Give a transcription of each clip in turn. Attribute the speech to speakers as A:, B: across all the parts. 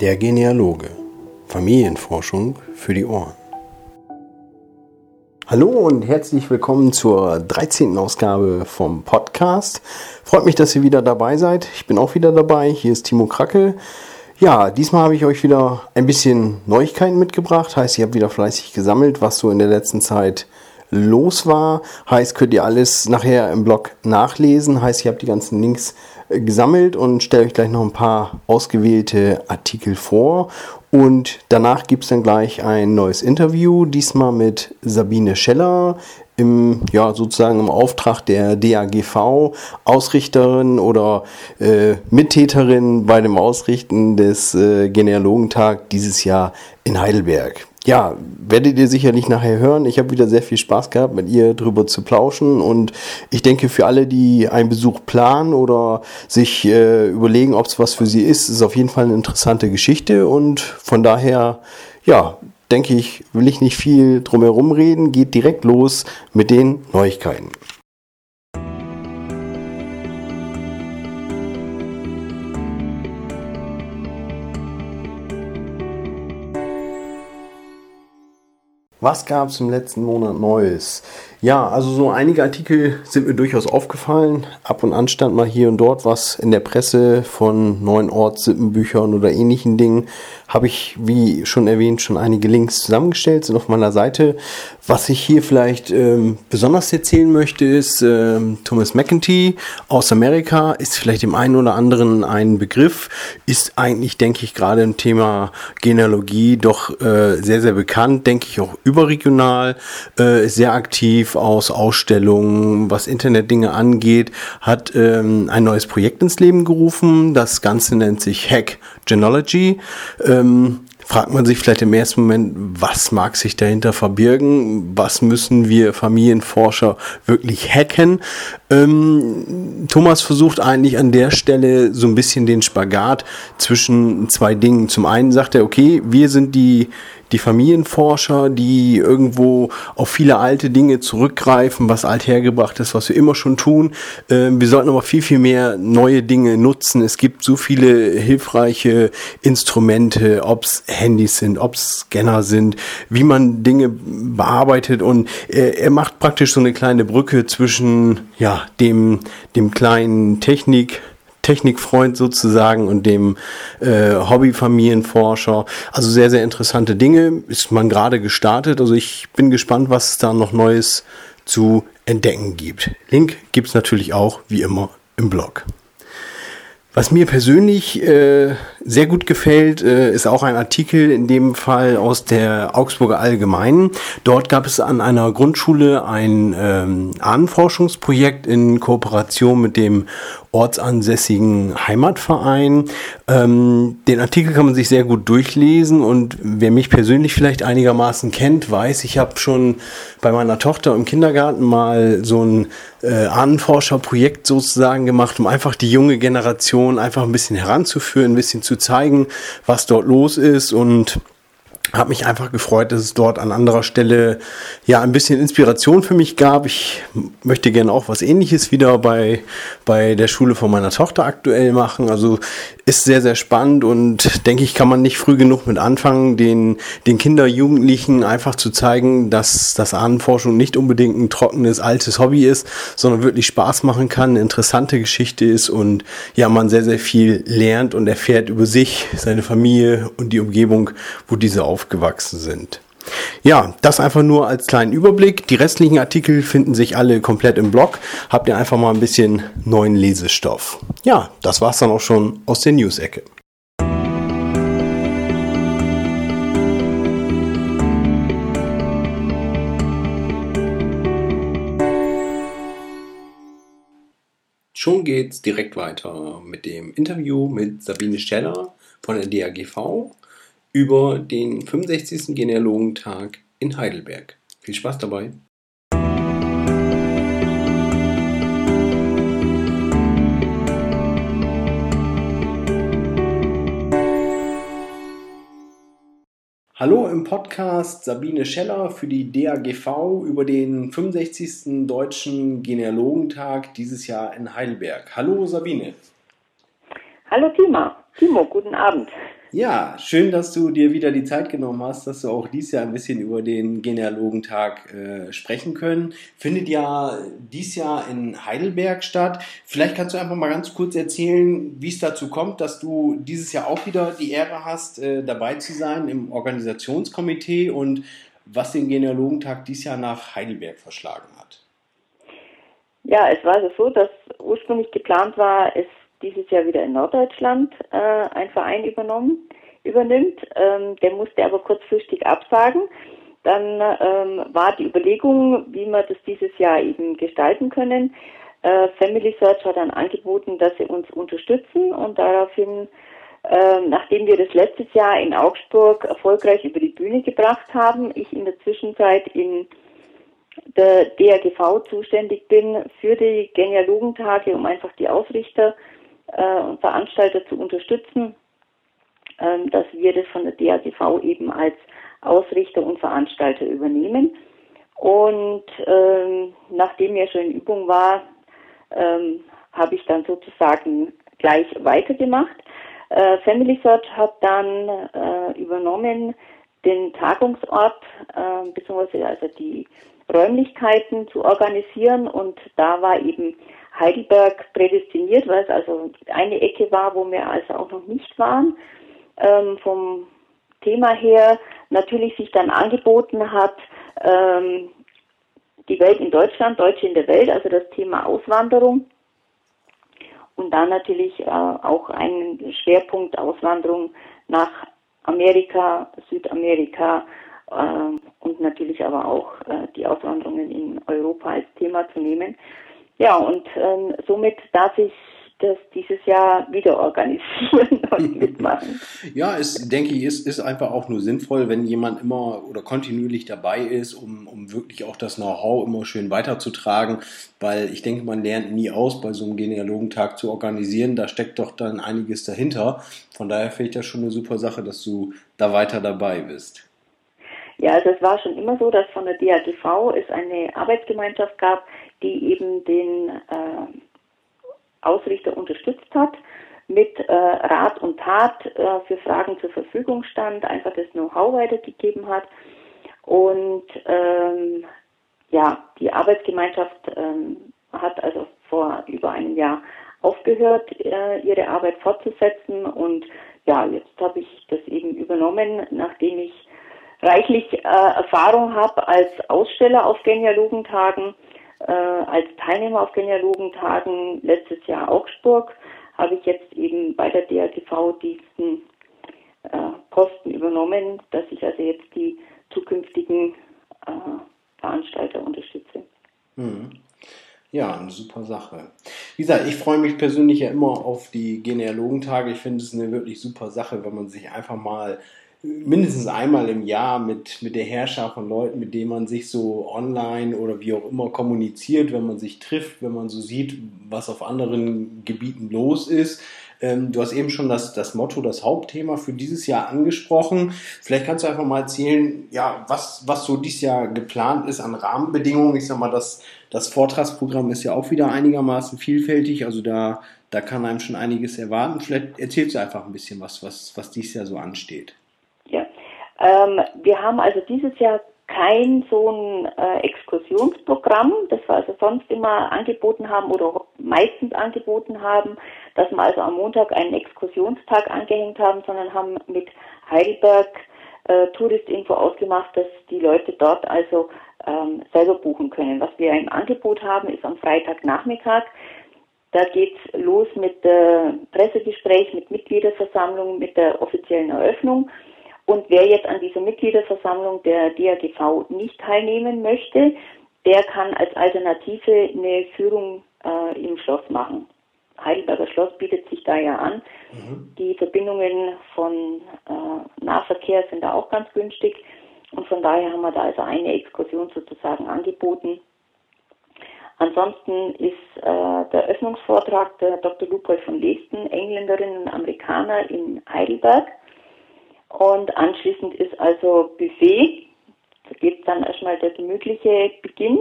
A: Der Genealoge. Familienforschung für die Ohren. Hallo und herzlich willkommen zur 13. Ausgabe vom Podcast. Freut mich, dass ihr wieder dabei seid. Ich bin auch wieder dabei. Hier ist Timo Kracke. Ja, diesmal habe ich euch wieder ein bisschen Neuigkeiten mitgebracht. Heißt, ihr habt wieder fleißig gesammelt, was so in der letzten Zeit los war. Heißt, könnt ihr alles nachher im Blog nachlesen. Heißt, ihr habt die ganzen Links äh, gesammelt und stelle euch gleich noch ein paar ausgewählte Artikel vor. Und danach gibt es dann gleich ein neues Interview, diesmal mit Sabine Scheller im, ja, sozusagen im Auftrag der DAGV, Ausrichterin oder äh, Mittäterin bei dem Ausrichten des äh, Genealogentag dieses Jahr in Heidelberg ja, werdet ihr sicherlich nachher hören. Ich habe wieder sehr viel Spaß gehabt, mit ihr drüber zu plauschen. Und ich denke, für alle, die einen Besuch planen oder sich äh, überlegen, ob es was für sie ist, ist auf jeden Fall eine interessante Geschichte. Und von daher, ja, denke ich, will ich nicht viel drumherum reden. Geht direkt los mit den Neuigkeiten. Was gab es im letzten Monat Neues? Ja, also so einige Artikel sind mir durchaus aufgefallen. Ab und an stand mal hier und dort was in der Presse von neuen Ortssippenbüchern oder ähnlichen Dingen. Habe ich, wie schon erwähnt, schon einige Links zusammengestellt, sind auf meiner Seite. Was ich hier vielleicht ähm, besonders erzählen möchte, ist ähm, Thomas McEntee aus Amerika. Ist vielleicht dem einen oder anderen ein Begriff. Ist eigentlich, denke ich, gerade im Thema Genealogie doch äh, sehr, sehr bekannt. Denke ich auch überregional. Äh, ist sehr aktiv aus Ausstellungen, was Internetdinge angeht, hat ähm, ein neues Projekt ins Leben gerufen. Das Ganze nennt sich Hack Genealogy. Ähm, fragt man sich vielleicht im ersten Moment, was mag sich dahinter verbirgen? Was müssen wir Familienforscher wirklich hacken? Ähm, Thomas versucht eigentlich an der Stelle so ein bisschen den Spagat zwischen zwei Dingen. Zum einen sagt er, okay, wir sind die die Familienforscher, die irgendwo auf viele alte Dinge zurückgreifen, was althergebracht ist, was wir immer schon tun. Ähm, wir sollten aber viel, viel mehr neue Dinge nutzen. Es gibt so viele hilfreiche Instrumente, ob es Handys sind, ob es Scanner sind, wie man Dinge bearbeitet und er, er macht praktisch so eine kleine Brücke zwischen ja, dem, dem kleinen Technik- Technikfreund sozusagen und dem äh, Hobbyfamilienforscher. Also sehr, sehr interessante Dinge. Ist man gerade gestartet. Also ich bin gespannt, was es da noch Neues zu entdecken gibt. Link gibt es natürlich auch wie immer im Blog. Was mir persönlich äh, sehr gut gefällt, äh, ist auch ein Artikel in dem Fall aus der Augsburger Allgemeinen. Dort gab es an einer Grundschule ein ähm, Ahnenforschungsprojekt in Kooperation mit dem ortsansässigen Heimatverein. Ähm, den Artikel kann man sich sehr gut durchlesen und wer mich persönlich vielleicht einigermaßen kennt, weiß, ich habe schon bei meiner Tochter im Kindergarten mal so ein äh, Ahnenforscherprojekt sozusagen gemacht, um einfach die junge Generation einfach ein bisschen heranzuführen, ein bisschen zu zeigen, was dort los ist und habe mich einfach gefreut, dass es dort an anderer Stelle ja ein bisschen Inspiration für mich gab. Ich möchte gerne auch was ähnliches wieder bei, bei der Schule von meiner Tochter aktuell machen. Also ist sehr, sehr spannend und denke ich, kann man nicht früh genug mit anfangen, den, den Kinder, Jugendlichen einfach zu zeigen, dass das Ahnenforschung nicht unbedingt ein trockenes, altes Hobby ist, sondern wirklich Spaß machen kann, eine interessante Geschichte ist und ja, man sehr, sehr viel lernt und erfährt über sich, seine Familie und die Umgebung, wo diese auf aufgewachsen sind. Ja, das einfach nur als kleinen Überblick. Die restlichen Artikel finden sich alle komplett im Blog. Habt ihr einfach mal ein bisschen neuen Lesestoff. Ja, das war's dann auch schon aus der News-Ecke. Schon geht's direkt weiter mit dem Interview mit Sabine Steller von der DAGV über den 65. Genealogentag in Heidelberg. Viel Spaß dabei! Hallo im Podcast Sabine Scheller für die DAGV über den 65. Deutschen Genealogentag dieses Jahr in Heidelberg. Hallo Sabine.
B: Hallo Tima. Timo, guten Abend.
A: Ja, schön, dass du dir wieder die Zeit genommen hast, dass du auch dieses Jahr ein bisschen über den Genealogentag äh, sprechen können. Findet ja dieses Jahr in Heidelberg statt. Vielleicht kannst du einfach mal ganz kurz erzählen, wie es dazu kommt, dass du dieses Jahr auch wieder die Ehre hast, äh, dabei zu sein im Organisationskomitee und was den Genealogentag dieses Jahr nach Heidelberg verschlagen hat.
B: Ja, es war so, dass ursprünglich geplant war, es dieses Jahr wieder in Norddeutschland äh, ein Verein übernommen, übernimmt. Ähm, der musste aber kurzfristig absagen. Dann ähm, war die Überlegung, wie wir das dieses Jahr eben gestalten können. Äh, Family Search hat dann angeboten, dass sie uns unterstützen und daraufhin, äh, nachdem wir das letztes Jahr in Augsburg erfolgreich über die Bühne gebracht haben, ich in der Zwischenzeit in der DRGV zuständig bin für die Genealogentage, um einfach die Ausrichter äh, und Veranstalter zu unterstützen, ähm, dass wir das von der DAGV eben als Ausrichter und Veranstalter übernehmen. Und ähm, nachdem er schon in Übung war, ähm, habe ich dann sozusagen gleich weitergemacht. Äh, Family Search hat dann äh, übernommen den Tagungsort äh, bzw. also die Räumlichkeiten zu organisieren und da war eben Heidelberg prädestiniert, weil es also eine Ecke war, wo wir also auch noch nicht waren. Ähm, vom Thema her natürlich sich dann angeboten hat, ähm, die Welt in Deutschland, Deutsche in der Welt, also das Thema Auswanderung. Und dann natürlich äh, auch ein Schwerpunkt Auswanderung nach Amerika, Südamerika äh, und natürlich aber auch äh, die Auswanderungen in Europa als Thema zu nehmen. Ja, und ähm, somit darf ich das dieses Jahr wieder organisieren und mitmachen.
A: ja, es denke ich, ist, ist einfach auch nur sinnvoll, wenn jemand immer oder kontinuierlich dabei ist, um, um wirklich auch das Know-how immer schön weiterzutragen, weil ich denke, man lernt nie aus, bei so einem Genealogentag zu organisieren. Da steckt doch dann einiges dahinter. Von daher finde ich das schon eine super Sache, dass du da weiter dabei bist.
B: Ja, also es war schon immer so, dass von der DAGV es eine Arbeitsgemeinschaft gab, die eben den äh, Ausrichter unterstützt hat, mit äh, Rat und Tat äh, für Fragen zur Verfügung stand, einfach das Know-how weitergegeben hat. Und ähm, ja, die Arbeitsgemeinschaft ähm, hat also vor über einem Jahr aufgehört, äh, ihre Arbeit fortzusetzen. Und ja, jetzt habe ich das eben übernommen, nachdem ich reichlich äh, Erfahrung habe als Aussteller auf Genealogentagen äh, als Teilnehmer auf Genealogentagen letztes Jahr Augsburg habe ich jetzt eben bei der DRTV diesen äh, Posten übernommen, dass ich also jetzt die zukünftigen äh, Veranstalter unterstütze.
A: Mhm. Ja, eine super Sache. Wie gesagt, ich freue mich persönlich ja immer auf die Genealogentage. Ich finde es eine wirklich super Sache, wenn man sich einfach mal mindestens einmal im Jahr mit, mit der Herrschaft von Leuten, mit denen man sich so online oder wie auch immer kommuniziert, wenn man sich trifft, wenn man so sieht, was auf anderen Gebieten los ist. Ähm, du hast eben schon das, das Motto, das Hauptthema für dieses Jahr angesprochen. Vielleicht kannst du einfach mal erzählen, ja, was, was so dieses Jahr geplant ist an Rahmenbedingungen. Ich sag mal, das, das Vortragsprogramm ist ja auch wieder einigermaßen vielfältig. Also da, da kann einem schon einiges erwarten. Vielleicht erzählst du einfach ein bisschen was, was, was dieses Jahr so ansteht.
B: Ähm, wir haben also dieses Jahr kein so ein äh, Exkursionsprogramm, das wir also sonst immer angeboten haben oder meistens angeboten haben, dass wir also am Montag einen Exkursionstag angehängt haben, sondern haben mit Heidelberg äh, Touristinfo ausgemacht, dass die Leute dort also ähm, selber buchen können. Was wir im Angebot haben, ist am Freitagnachmittag. Da geht's los mit äh, Pressegespräch, mit Mitgliederversammlung, mit der offiziellen Eröffnung. Und wer jetzt an dieser Mitgliederversammlung der DAGV nicht teilnehmen möchte, der kann als Alternative eine Führung äh, im Schloss machen. Heidelberger Schloss bietet sich da ja an. Mhm. Die Verbindungen von äh, Nahverkehr sind da auch ganz günstig. Und von daher haben wir da also eine Exkursion sozusagen angeboten. Ansonsten ist äh, der Öffnungsvortrag der Dr. Lupold von Lesten, Engländerin und Amerikaner in Heidelberg. Und anschließend ist also Buffet. Da geht dann erstmal der gemütliche Beginn.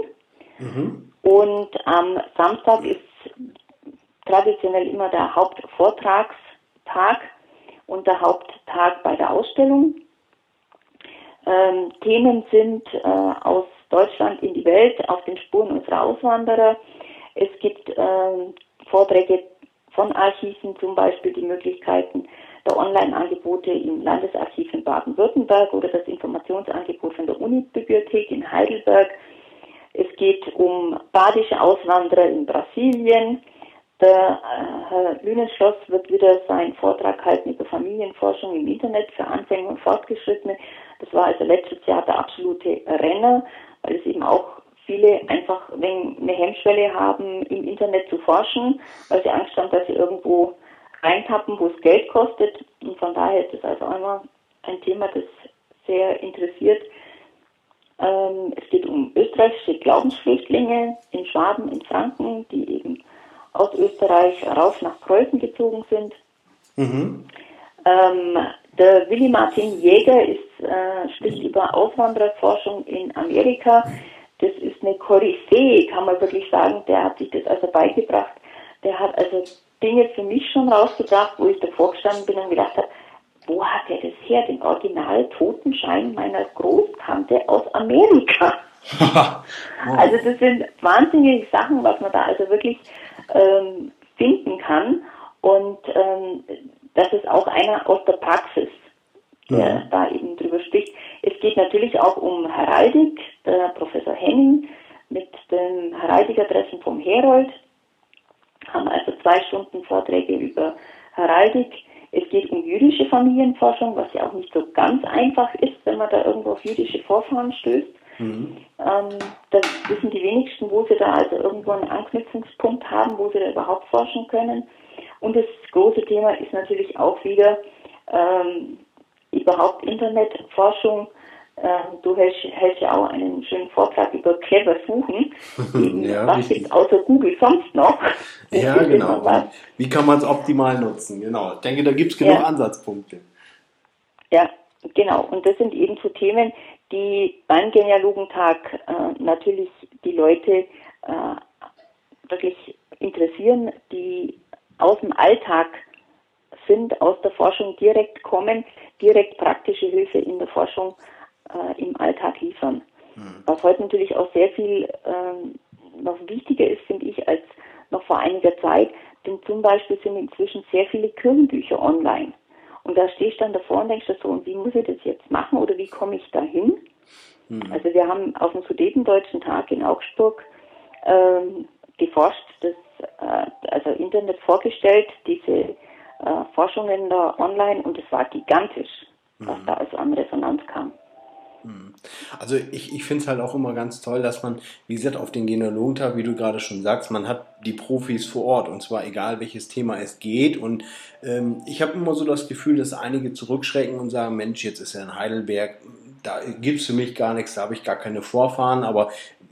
B: Mhm. Und am Samstag ist traditionell immer der Hauptvortragstag. und der Haupttag bei der Ausstellung. Ähm, Themen sind äh, aus Deutschland in die Welt, auf den Spuren unserer Auswanderer. Es gibt äh, Vorträge von Archiven, zum Beispiel die Möglichkeiten der Online-Angebote im Landesarchiv in Baden-Württemberg oder das Informationsangebot von der Unibibliothek in Heidelberg. Es geht um badische Auswanderer in Brasilien. Der äh, Herr Lünenschloss wird wieder seinen Vortrag halten über Familienforschung im Internet für Anfänger und Fortgeschrittene. Das war also letztes Jahr der absolute Renner, weil es eben auch viele einfach eine Hemmschwelle haben, im Internet zu forschen, weil sie Angst haben, dass sie irgendwo reintappen, wo es Geld kostet. Und von daher ist es also einmal ein Thema, das sehr interessiert. Ähm, es geht um österreichische Glaubensflüchtlinge in Schwaben, in Franken, die eben aus Österreich raus nach Preußen gezogen sind. Mhm. Ähm, der Willi Martin Jäger ist, äh, spricht über Auswandererforschung in Amerika. Das ist eine Koryphäe, kann man wirklich sagen. Der hat sich das also beigebracht. Der hat also Dinge für mich schon rausgebracht, wo ich davor gestanden bin und gedacht habe, wo hat er das her? Den original Totenschein meiner Großtante aus Amerika. also das sind wahnsinnige Sachen, was man da also wirklich ähm, finden kann. Und ähm, das ist auch einer aus der Praxis, der ja. da eben drüber spricht. Es geht natürlich auch um Heraldik, der Professor Henning mit den Heraldikadressen vom Herold, haben also zwei Stunden Vorträge über Heraldik. Es geht um jüdische Familienforschung, was ja auch nicht so ganz einfach ist, wenn man da irgendwo auf jüdische Vorfahren stößt. Mhm. Ähm, das wissen die wenigsten, wo sie da also irgendwo einen Anknüpfungspunkt haben, wo sie da überhaupt forschen können. Und das große Thema ist natürlich auch wieder ähm, überhaupt Internetforschung ähm, du hältst, hältst, ja auch einen schönen Vortrag über clever suchen. ja, was gibt es außer Google sonst noch?
A: ja, genau. Wie kann man es optimal nutzen? Genau. Ich denke, da gibt es genug ja. Ansatzpunkte.
B: Ja, genau. Und das sind eben so Themen, die beim Genealogentag äh, natürlich die Leute äh, wirklich interessieren, die aus dem Alltag sind, aus der Forschung direkt kommen, direkt praktische Hilfe in der Forschung äh, im Alltag liefern. Mhm. Was heute natürlich auch sehr viel ähm, noch wichtiger ist, finde ich, als noch vor einiger Zeit, denn zum Beispiel sind inzwischen sehr viele Kirchenbücher online. Und da stehst du dann davor und denkst so, und wie muss ich das jetzt machen oder wie komme ich da hin? Mhm. Also wir haben auf dem Sudetendeutschen Tag in Augsburg ähm, geforscht, das, äh, also Internet vorgestellt, diese äh, Forschungen da online und es war gigantisch, was mhm. da also an Resonanz kam.
A: Hm. Also ich, ich finde es halt auch immer ganz toll, dass man, wie gesagt, auf den Genealogentag, wie du gerade schon sagst, man hat die Profis vor Ort und zwar egal welches Thema es geht. Und ähm, ich habe immer so das Gefühl, dass einige zurückschrecken und sagen, Mensch, jetzt ist er in Heidelberg, da gibt es für mich gar nichts, da habe ich gar keine Vorfahren, aber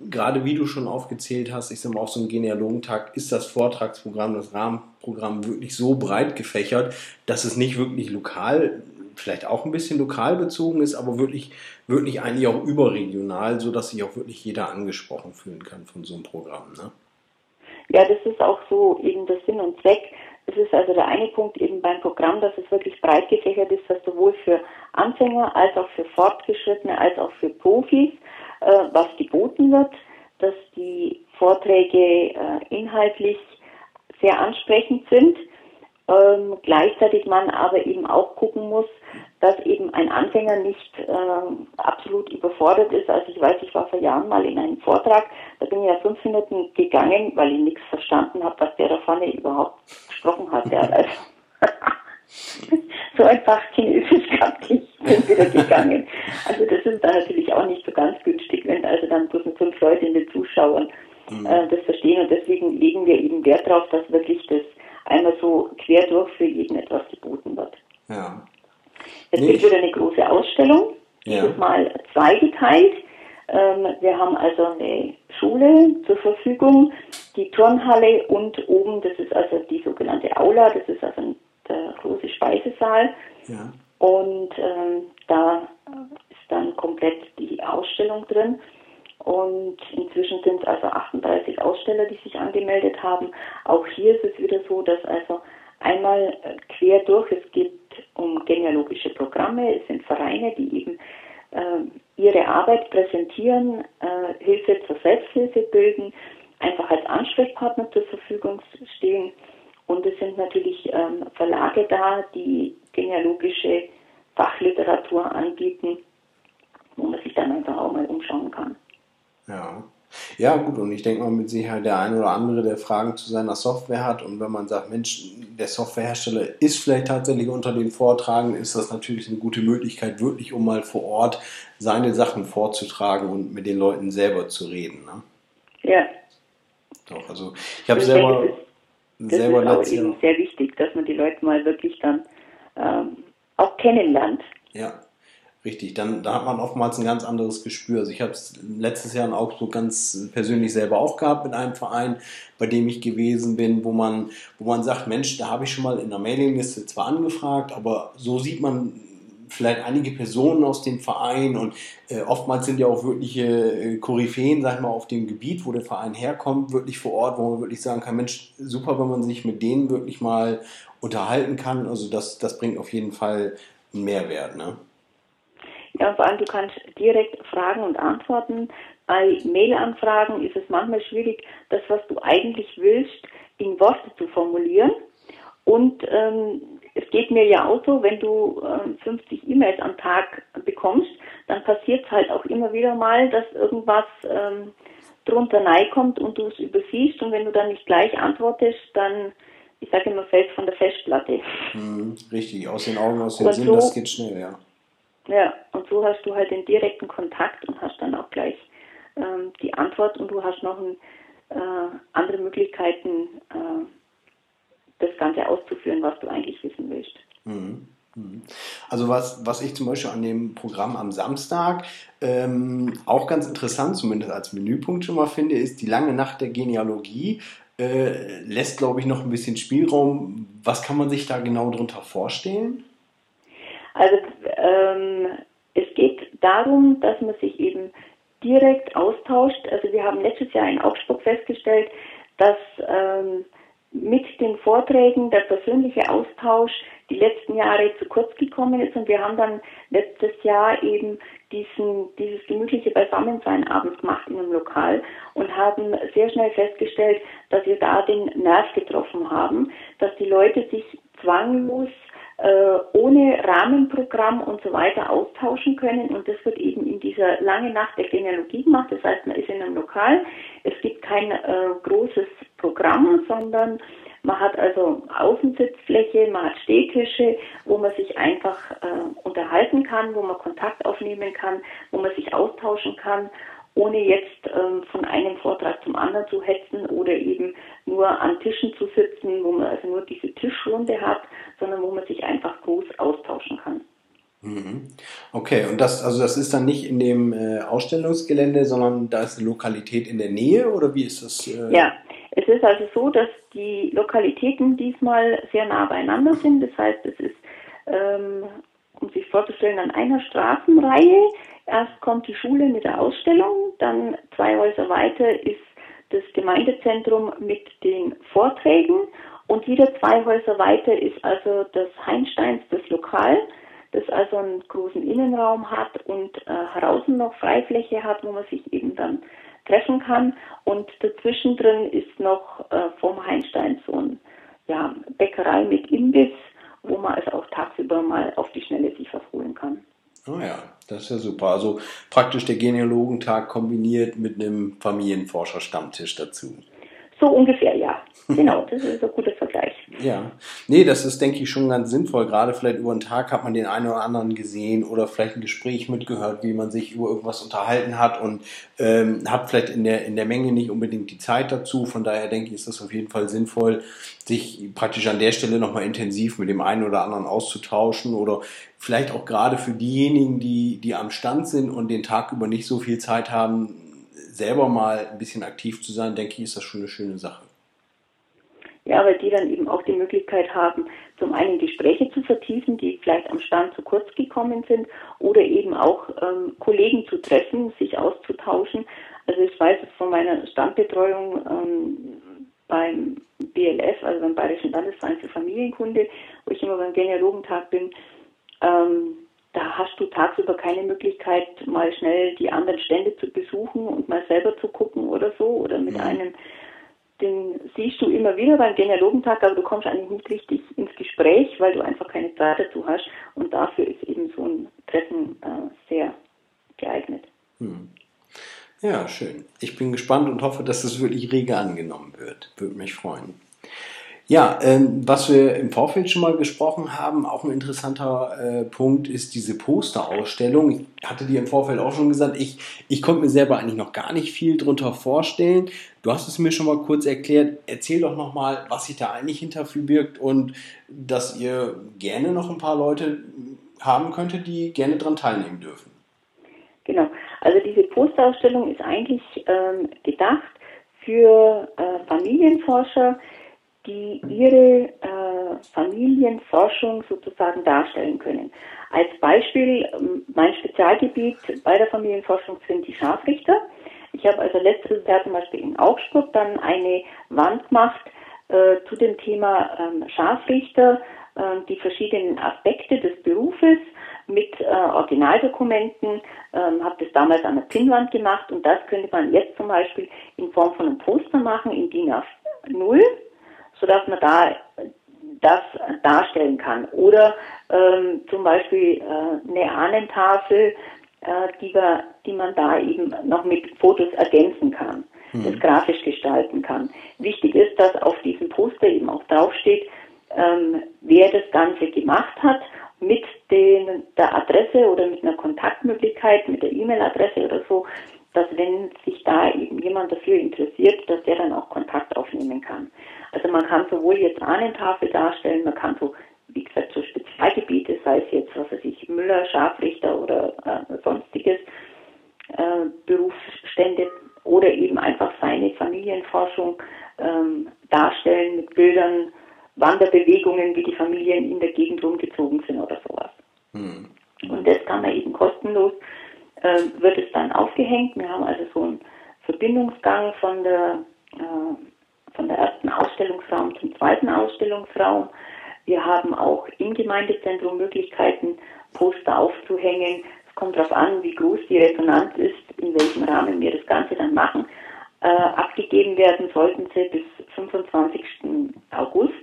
A: gerade wie du schon aufgezählt hast, ich sage mal, auf so einem Genealogentag ist das Vortragsprogramm, das Rahmenprogramm wirklich so breit gefächert, dass es nicht wirklich lokal vielleicht auch ein bisschen lokal bezogen ist, aber wirklich, wirklich eigentlich auch überregional, sodass sich auch wirklich jeder angesprochen fühlen kann von so einem Programm. Ne?
B: Ja, das ist auch so eben der Sinn und Zweck. Das ist also der eine Punkt eben beim Programm, dass es wirklich breit gefächert ist, dass sowohl für Anfänger als auch für Fortgeschrittene als auch für Profis äh, was geboten wird, dass die Vorträge äh, inhaltlich sehr ansprechend sind ähm, gleichzeitig man aber eben auch gucken muss, dass eben ein Anfänger nicht ähm, absolut überfordert ist. Also ich weiß, ich war vor Jahren mal in einem Vortrag, da bin ich ja fünf Minuten gegangen, weil ich nichts verstanden habe, was der da vorne überhaupt gesprochen hat. Der also so einfach Chinesisch gehabt, ich bin wieder gegangen. Also das ist dann natürlich auch nicht so ganz günstig, wenn also dann bloß fünf Leute in den Zuschauern mhm. äh, das verstehen. Und deswegen legen wir eben Wert darauf, dass wirklich das einmal so quer durch für jeden etwas geboten wird. Ja. Es gibt wieder eine große Ausstellung, dieses ja. Mal zweigeteilt. Ähm, wir haben also eine Schule zur Verfügung, die Turnhalle und oben, das ist also die sogenannte Aula, das ist also der große Speisesaal. Ja. Und ähm, da ist dann komplett die Ausstellung drin. Und inzwischen sind es also 38 Aussteller, die sich angemeldet haben. Auch hier ist es wieder so, dass also einmal äh, quer durch, es geht um genealogische Programme, es sind Vereine, die eben äh, ihre Arbeit präsentieren, äh, Hilfe zur Selbsthilfe bilden, einfach als Ansprechpartner zur Verfügung stehen. Und es sind natürlich ähm, Verlage da, die genealogische Fachliteratur anbieten, wo man sich dann einfach auch mal umschauen kann.
A: Ja. Ja, gut, und ich denke mal mit Sicherheit der ein oder andere, der Fragen zu seiner Software hat und wenn man sagt, Mensch, der Softwarehersteller ist vielleicht tatsächlich unter den Vortragen, ist das natürlich eine gute Möglichkeit, wirklich um mal vor Ort seine Sachen vorzutragen und mit den Leuten selber zu reden. Ne?
B: Ja.
A: Doch, also ich habe selber,
B: denke, das selber ist auch eben sehr wichtig, dass man die Leute mal wirklich dann ähm, auch kennenlernt.
A: Ja. Richtig, dann da hat man oftmals ein ganz anderes Gespür. Also ich habe es letztes Jahr auch so ganz persönlich selber auch gehabt mit einem Verein, bei dem ich gewesen bin, wo man, wo man sagt, Mensch, da habe ich schon mal in der Mailingliste zwar angefragt, aber so sieht man vielleicht einige Personen aus dem Verein und äh, oftmals sind ja auch wirkliche äh, Koryphäen, sag ich mal, auf dem Gebiet, wo der Verein herkommt, wirklich vor Ort, wo man wirklich sagen kann, Mensch, super, wenn man sich mit denen wirklich mal unterhalten kann. Also das, das bringt auf jeden Fall einen Mehrwert, ne?
B: Ja, vor allem du kannst direkt Fragen und Antworten. Bei Mail-Anfragen ist es manchmal schwierig, das, was du eigentlich willst, in Worte zu formulieren. Und ähm, es geht mir ja auch so, wenn du ähm, 50 E-Mails am Tag bekommst, dann passiert es halt auch immer wieder mal, dass irgendwas ähm, drunter kommt und du es übersiehst. Und wenn du dann nicht gleich antwortest, dann, ich sage immer, fällt von der Festplatte.
A: Mhm, richtig, aus den Augen, aus dem Sinn, so, das geht schnell, ja.
B: Ja, und so hast du halt den direkten Kontakt und hast dann auch gleich ähm, die Antwort und du hast noch ein, äh, andere Möglichkeiten, äh, das Ganze auszuführen, was du eigentlich wissen willst.
A: Mhm. mhm. Also was, was ich zum Beispiel an dem Programm am Samstag ähm, auch ganz interessant, zumindest als Menüpunkt schon mal finde, ist die lange Nacht der Genealogie. Äh, lässt, glaube ich, noch ein bisschen Spielraum. Was kann man sich da genau darunter vorstellen?
B: Also ähm, darum, dass man sich eben direkt austauscht. Also wir haben letztes Jahr in Augsburg festgestellt, dass ähm, mit den Vorträgen der persönliche Austausch die letzten Jahre zu kurz gekommen ist und wir haben dann letztes Jahr eben diesen, dieses gemütliche Beisammensein abends gemacht in einem Lokal und haben sehr schnell festgestellt, dass wir da den Nerv getroffen haben, dass die Leute sich zwanglos ohne Rahmenprogramm und so weiter austauschen können. Und das wird eben in dieser lange Nacht der Genealogie gemacht. Das heißt, man ist in einem Lokal. Es gibt kein äh, großes Programm, sondern man hat also Außensitzfläche, man hat Stehtische, wo man sich einfach äh, unterhalten kann, wo man Kontakt aufnehmen kann, wo man sich austauschen kann ohne jetzt ähm, von einem Vortrag zum anderen zu hetzen oder eben nur an Tischen zu sitzen, wo man also nur diese Tischrunde hat, sondern wo man sich einfach groß austauschen kann.
A: Mhm. Okay, und das, also das ist dann nicht in dem äh, Ausstellungsgelände, sondern da ist eine Lokalität in der Nähe oder wie ist das?
B: Äh? Ja, es ist also so, dass die Lokalitäten diesmal sehr nah beieinander sind. Das heißt, es ist, ähm, um sich vorzustellen, an einer Straßenreihe Erst kommt die Schule mit der Ausstellung, dann zwei Häuser weiter ist das Gemeindezentrum mit den Vorträgen und wieder zwei Häuser weiter ist also das Heinsteins, das Lokal, das also einen großen Innenraum hat und äh, draußen noch Freifläche hat, wo man sich eben dann treffen kann. Und dazwischen drin ist noch äh, vom Heinstein so ein ja, Bäckerei mit Imbiss, wo man also auch tagsüber mal auf die Schnelle sich was holen kann.
A: Ah ja, das ist ja super. Also praktisch der Genealogentag kombiniert mit einem Familienforscher-Stammtisch dazu.
B: So ungefähr, ja. Genau, das ist ein guter Vergleich.
A: Ja, nee, das ist, denke ich, schon ganz sinnvoll. Gerade vielleicht über den Tag hat man den einen oder anderen gesehen oder vielleicht ein Gespräch mitgehört, wie man sich über irgendwas unterhalten hat und ähm, hat vielleicht in der, in der Menge nicht unbedingt die Zeit dazu. Von daher denke ich, ist das auf jeden Fall sinnvoll, sich praktisch an der Stelle nochmal intensiv mit dem einen oder anderen auszutauschen oder vielleicht auch gerade für diejenigen, die, die am Stand sind und den Tag über nicht so viel Zeit haben, selber mal ein bisschen aktiv zu sein, denke ich, ist das schon eine schöne Sache.
B: Ja, weil die dann eben auch die Möglichkeit haben, zum einen Gespräche zu vertiefen, die vielleicht am Stand zu kurz gekommen sind, oder eben auch ähm, Kollegen zu treffen, sich auszutauschen. Also ich weiß es von meiner Standbetreuung ähm, beim BLF, also beim Bayerischen Landesverein für Familienkunde, wo ich immer beim Genealogentag bin, tagsüber keine Möglichkeit, mal schnell die anderen Stände zu besuchen und mal selber zu gucken oder so oder mit mhm. einem den siehst du immer wieder beim Genealogentag, aber du kommst eigentlich nicht richtig ins Gespräch, weil du einfach keine Zeit dazu hast. Und dafür ist eben so ein Treffen äh, sehr geeignet. Hm.
A: Ja, schön. Ich bin gespannt und hoffe, dass es wirklich rege angenommen wird. Würde mich freuen. Ja, ähm, was wir im Vorfeld schon mal gesprochen haben, auch ein interessanter äh, Punkt ist diese Posterausstellung. Ich hatte dir im Vorfeld auch schon gesagt, ich, ich konnte mir selber eigentlich noch gar nicht viel drunter vorstellen. Du hast es mir schon mal kurz erklärt. Erzähl doch nochmal, was sich da eigentlich hinter verbirgt und dass ihr gerne noch ein paar Leute haben könntet, die gerne daran teilnehmen dürfen.
B: Genau. Also diese Posterausstellung ist eigentlich ähm, gedacht für äh, Familienforscher, die ihre äh, Familienforschung sozusagen darstellen können. Als Beispiel, ähm, mein Spezialgebiet bei der Familienforschung sind die Scharfrichter. Ich habe also letztes Jahr zum Beispiel in Augsburg dann eine Wand gemacht äh, zu dem Thema ähm, Scharfrichter, äh, die verschiedenen Aspekte des Berufes mit äh, Originaldokumenten, ähm, habe das damals an der Pinnwand gemacht und das könnte man jetzt zum Beispiel in Form von einem Poster machen in DIN A0 sodass man da das darstellen kann. Oder ähm, zum Beispiel äh, eine Ahnentafel, äh, die, wir, die man da eben noch mit Fotos ergänzen kann, mhm. das grafisch gestalten kann. Wichtig ist, dass auf diesem Poster eben auch draufsteht, ähm, wer das Ganze gemacht hat, mit den, der Adresse oder mit einer Kontaktmöglichkeit, mit der E-Mail-Adresse oder so, dass wenn sich da eben jemand dafür interessiert, dass der dann auch Kontakt aufnehmen kann. Also man kann sowohl jetzt Ahnentafel darstellen, man kann so, wie gesagt, so Spezialgebiete, sei es jetzt, was weiß ich, Müller, Scharfrichter oder äh, sonstiges, äh, Berufsstände oder eben einfach seine Familienforschung ähm, darstellen mit Bildern, Wanderbewegungen, wie die Familien in der Gegend rumgezogen sind oder sowas. Mhm. Und das kann man eben kostenlos äh, wird es dann aufgehängt. Wir haben also so einen Verbindungsgang von der, äh, von der ersten Ausstellungsraum zum zweiten Ausstellungsraum. Wir haben auch im Gemeindezentrum Möglichkeiten, Poster aufzuhängen. Es kommt darauf an, wie groß die Resonanz ist, in welchem Rahmen wir das Ganze dann machen. Äh, abgegeben werden sollten sie bis 25. August,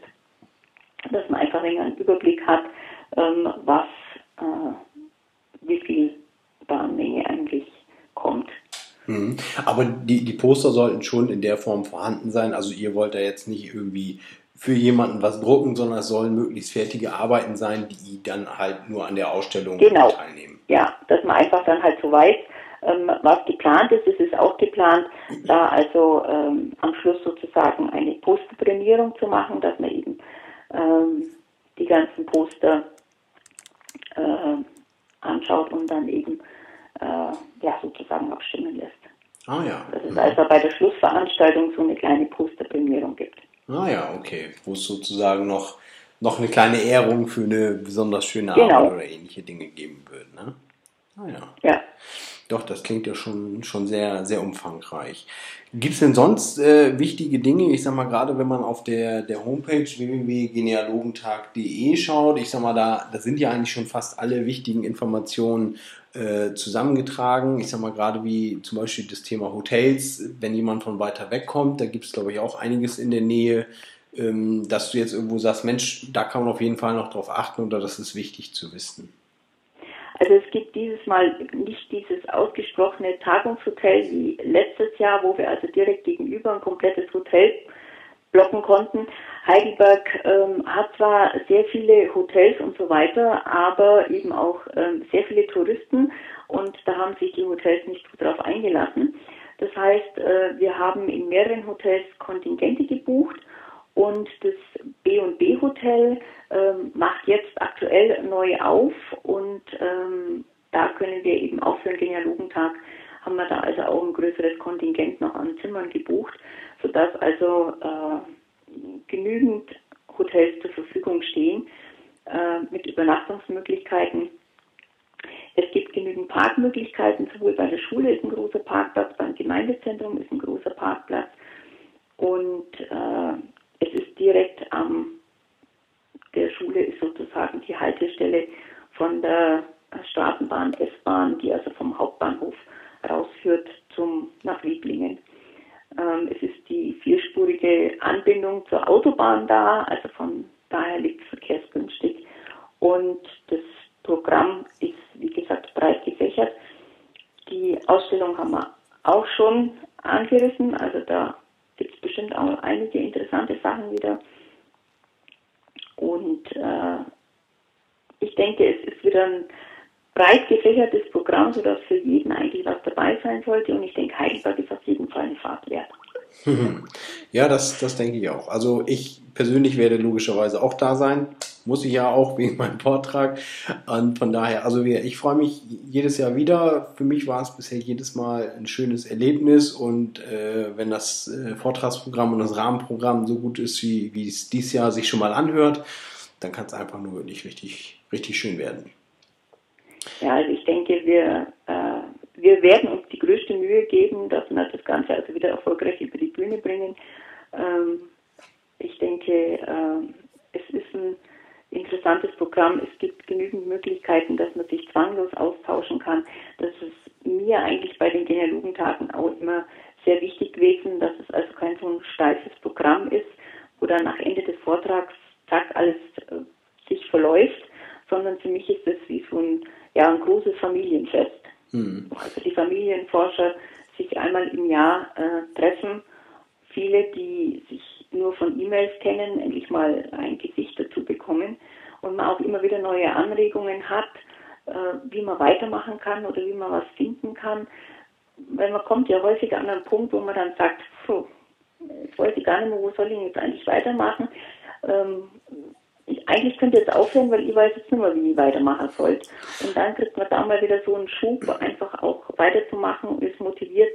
B: dass man einfach einen Überblick hat, ähm, was, äh, wie viel Warenmenge eigentlich kommt.
A: Mhm. Aber die, die Poster sollten schon in der Form vorhanden sein. Also ihr wollt da jetzt nicht irgendwie für jemanden was drucken, sondern es sollen möglichst fertige Arbeiten sein, die dann halt nur an der Ausstellung
B: genau. teilnehmen. Ja, dass man einfach dann halt so weiß, ähm, was geplant ist. Es ist auch geplant, da also ähm, am Schluss sozusagen eine Posterprämierung zu machen, dass man eben ähm, die ganzen Poster äh, anschaut und dann eben äh, ja, sozusagen abstimmen lässt. Ah ja. Dass es also bei der Schlussveranstaltung so eine kleine Posterprämierung gibt.
A: Ah ja, okay. Wo es sozusagen noch, noch eine kleine Ehrung für eine besonders schöne genau. Arbeit oder ähnliche Dinge geben wird. Ne? Ah ja. Ja. Doch, das klingt ja schon, schon sehr, sehr umfangreich. Gibt es denn sonst äh, wichtige Dinge? Ich sag mal, gerade wenn man auf der, der Homepage www.genealogentag.de schaut, ich sag mal, da, da sind ja eigentlich schon fast alle wichtigen Informationen äh, zusammengetragen. Ich sag mal, gerade wie zum Beispiel das Thema Hotels, wenn jemand von weiter weg kommt, da gibt es, glaube ich, auch einiges in der Nähe, ähm, dass du jetzt irgendwo sagst, Mensch, da kann man auf jeden Fall noch drauf achten oder das ist wichtig zu wissen.
B: Also es gibt dieses Mal nicht dieses ausgesprochene Tagungshotel wie letztes Jahr, wo wir also direkt gegenüber ein komplettes Hotel blocken konnten. Heidelberg ähm, hat zwar sehr viele Hotels und so weiter, aber eben auch ähm, sehr viele Touristen und da haben sich die Hotels nicht gut darauf eingelassen. Das heißt, äh, wir haben in mehreren Hotels Kontingente gebucht und das B&B Hotel ähm, macht jetzt aktuell neu auf und ähm, da können wir eben auch für den Genealogentag haben wir da also auch ein größeres Kontingent noch an Zimmern gebucht, sodass also äh, genügend Hotels zur Verfügung stehen äh, mit Übernachtungsmöglichkeiten. Es gibt genügend Parkmöglichkeiten, sowohl bei der Schule ist ein großer Parkplatz, beim Gemeindezentrum ist ein großer Parkplatz und äh, es ist direkt am der Schule ist sozusagen die Haltestelle von der Straßenbahn, S-Bahn, die also vom Hauptbahnhof rausführt zum, nach Rieblingen. Ähm, es ist die vierspurige Anbindung zur Autobahn da, also von daher liegt es verkehrsgünstig. Und das Programm ist, wie gesagt, breit gefächert. Die Ausstellung haben wir auch schon angerissen, also da gibt es bestimmt auch einige interessante Sachen wieder. Und äh, ich denke, es ist wieder ein breit gefächertes Programm, sodass für jeden eigentlich was dabei sein sollte. Und ich denke, Heidelberg ist auf jeden Fall eine Fahrt wert.
A: Ja, das, das denke ich auch. Also ich persönlich werde logischerweise auch da sein. Muss ich ja auch wegen meinem Vortrag. Und von daher, also ich freue mich jedes Jahr wieder. Für mich war es bisher jedes Mal ein schönes Erlebnis. Und äh, wenn das äh, Vortragsprogramm und das Rahmenprogramm so gut ist, wie, wie es dieses Jahr sich schon mal anhört, dann kann es einfach nur wirklich richtig, richtig schön werden.
B: Ja, also ich denke, wir, äh, wir werden uns die größte Mühe geben, dass wir das Ganze also wieder erfolgreich über die Bühne bringen. Ähm, ich denke, äh, es ist ein interessantes Programm. Es gibt genügend Möglichkeiten, dass man sich zwanglos austauschen kann. Das ist mir eigentlich bei den Genealogentagen auch immer sehr wichtig gewesen, dass es also kein so ein steifes Programm ist, wo dann nach Ende des Vortrags zack alles äh, sich verläuft, sondern für mich ist es wie so ein ja ein großes Familienfest. Mhm. Also die Familienforscher sich einmal im Jahr äh, treffen. Viele, die sich nur von E-Mails kennen, endlich mal ein Gesicht dazu bekommen und man auch immer wieder neue Anregungen hat, äh, wie man weitermachen kann oder wie man was finden kann. Weil man kommt ja häufig an einen Punkt, wo man dann sagt, jetzt weiß ich gar nicht mehr, wo soll ich jetzt eigentlich weitermachen. Ähm, ich, eigentlich könnte jetzt aufhören, weil ich weiß jetzt nicht mehr, wie ich weitermachen soll. Und dann kriegt man da mal wieder so einen Schub, einfach auch weiterzumachen und ist motiviert,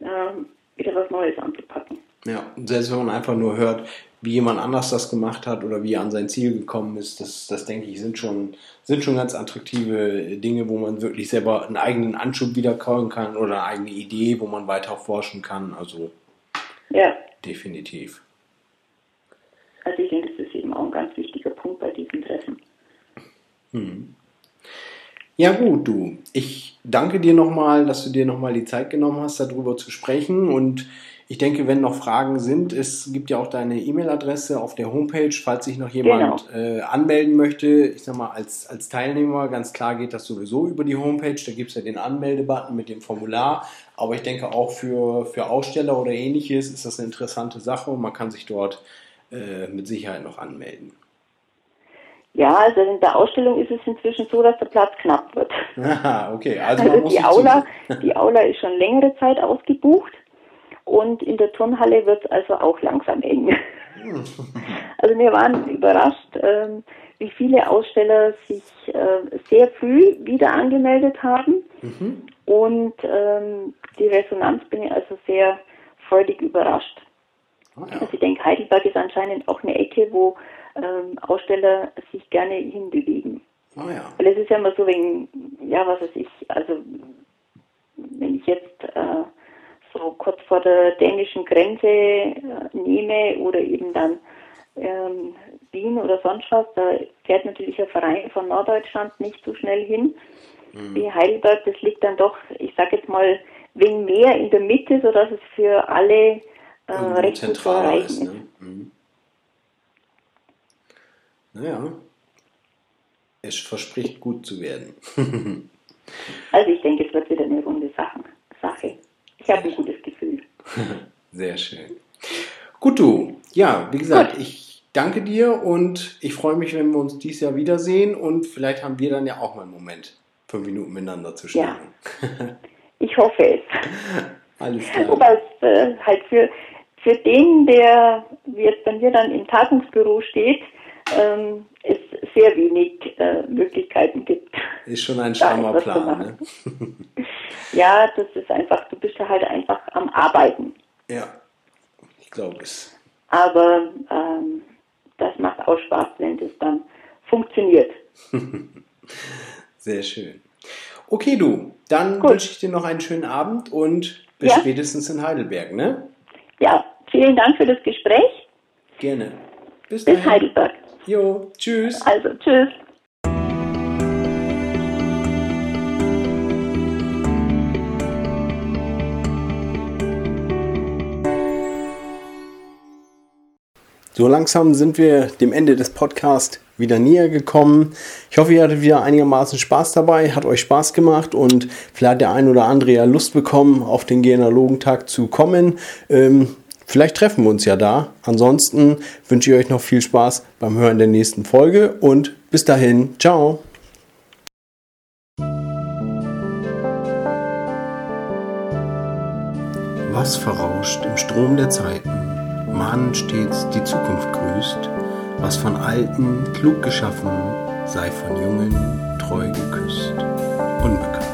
B: äh, wieder was Neues anzupacken.
A: Ja, selbst wenn man einfach nur hört, wie jemand anders das gemacht hat oder wie er an sein Ziel gekommen ist, das, das denke ich, sind schon, sind schon ganz attraktive Dinge, wo man wirklich selber einen eigenen Anschub wiederkommen kann oder eine eigene Idee, wo man weiter forschen kann. Also ja. definitiv.
B: Also ich denke, das ist eben auch ein ganz wichtiger Punkt bei diesen Treffen. Hm.
A: Ja gut, du. Ich danke dir nochmal, dass du dir nochmal die Zeit genommen hast, darüber zu sprechen. Und ich denke, wenn noch Fragen sind, es gibt ja auch deine E-Mail-Adresse auf der Homepage, falls sich noch jemand genau. äh, anmelden möchte. Ich sag mal, als, als Teilnehmer, ganz klar geht das sowieso über die Homepage. Da gibt es ja den Anmeldebutton mit dem Formular. Aber ich denke auch für, für Aussteller oder ähnliches ist das eine interessante Sache und man kann sich dort äh, mit Sicherheit noch anmelden.
B: Ja, also in der Ausstellung ist es inzwischen so, dass der Platz knapp wird.
A: Aha, okay.
B: Also, also die, Aula, die Aula ist schon längere Zeit ausgebucht und in der Turnhalle wird es also auch langsam eng. also wir waren überrascht, ähm, wie viele Aussteller sich äh, sehr früh wieder angemeldet haben mhm. und ähm, die Resonanz bin ich also sehr freudig überrascht. Oh ja. Also ich denke, Heidelberg ist anscheinend auch eine Ecke, wo ähm, Aussteller sich gerne hinbewegen. Oh ja. Weil es ist ja immer so wegen, ja, was weiß ich, also wenn ich jetzt äh, so kurz vor der dänischen Grenze äh, nehme oder eben dann ähm, Wien oder sonst was, da fährt natürlich ein Verein von Norddeutschland nicht so schnell hin mhm. wie Heidelberg. Das liegt dann doch, ich sage jetzt mal, wegen mehr in der Mitte, sodass es für alle äh, recht gut zu erreichen ist. Ne? Mhm.
A: Naja, es verspricht gut zu werden.
B: also ich denke, es wird wieder eine runde Sache. Ich habe ein gutes Gefühl.
A: Sehr schön. Gut, du. Ja, wie gesagt, gut. ich danke dir und ich freue mich, wenn wir uns dieses Jahr wiedersehen und vielleicht haben wir dann ja auch mal einen Moment, fünf Minuten miteinander zu schnacken.
B: Ja. Ich hoffe es.
A: Alles klar.
B: Wobei es äh, halt für, für den, der jetzt bei mir dann im Tagungsbüro steht, ähm, es sehr wenig äh, Möglichkeiten gibt.
A: Ist schon ein strammer Plan. Ne?
B: ja, das ist einfach, du bist ja halt einfach am Arbeiten.
A: Ja, ich glaube es.
B: Aber ähm, das macht auch Spaß, wenn das dann funktioniert.
A: Sehr schön. Okay, du, dann wünsche ich dir noch einen schönen Abend und bis ja. spätestens in Heidelberg, ne?
B: Ja, vielen Dank für das Gespräch.
A: Gerne.
B: Bis, bis Heidelberg.
A: Jo, tschüss.
B: Also, tschüss.
A: So langsam sind wir dem Ende des Podcasts wieder näher gekommen. Ich hoffe, ihr hattet wieder einigermaßen Spaß dabei, hat euch Spaß gemacht und vielleicht der ein oder andere ja Lust bekommen, auf den Genealogentag zu kommen. Ähm, vielleicht treffen wir uns ja da. Ansonsten wünsche ich euch noch viel Spaß beim Hören der nächsten Folge und bis dahin, ciao. Was verrauscht im Strom der Zeiten? mahnen stets die Zukunft grüßt, was von Alten klug geschaffen, sei von Jungen treu geküsst. Unbekannt.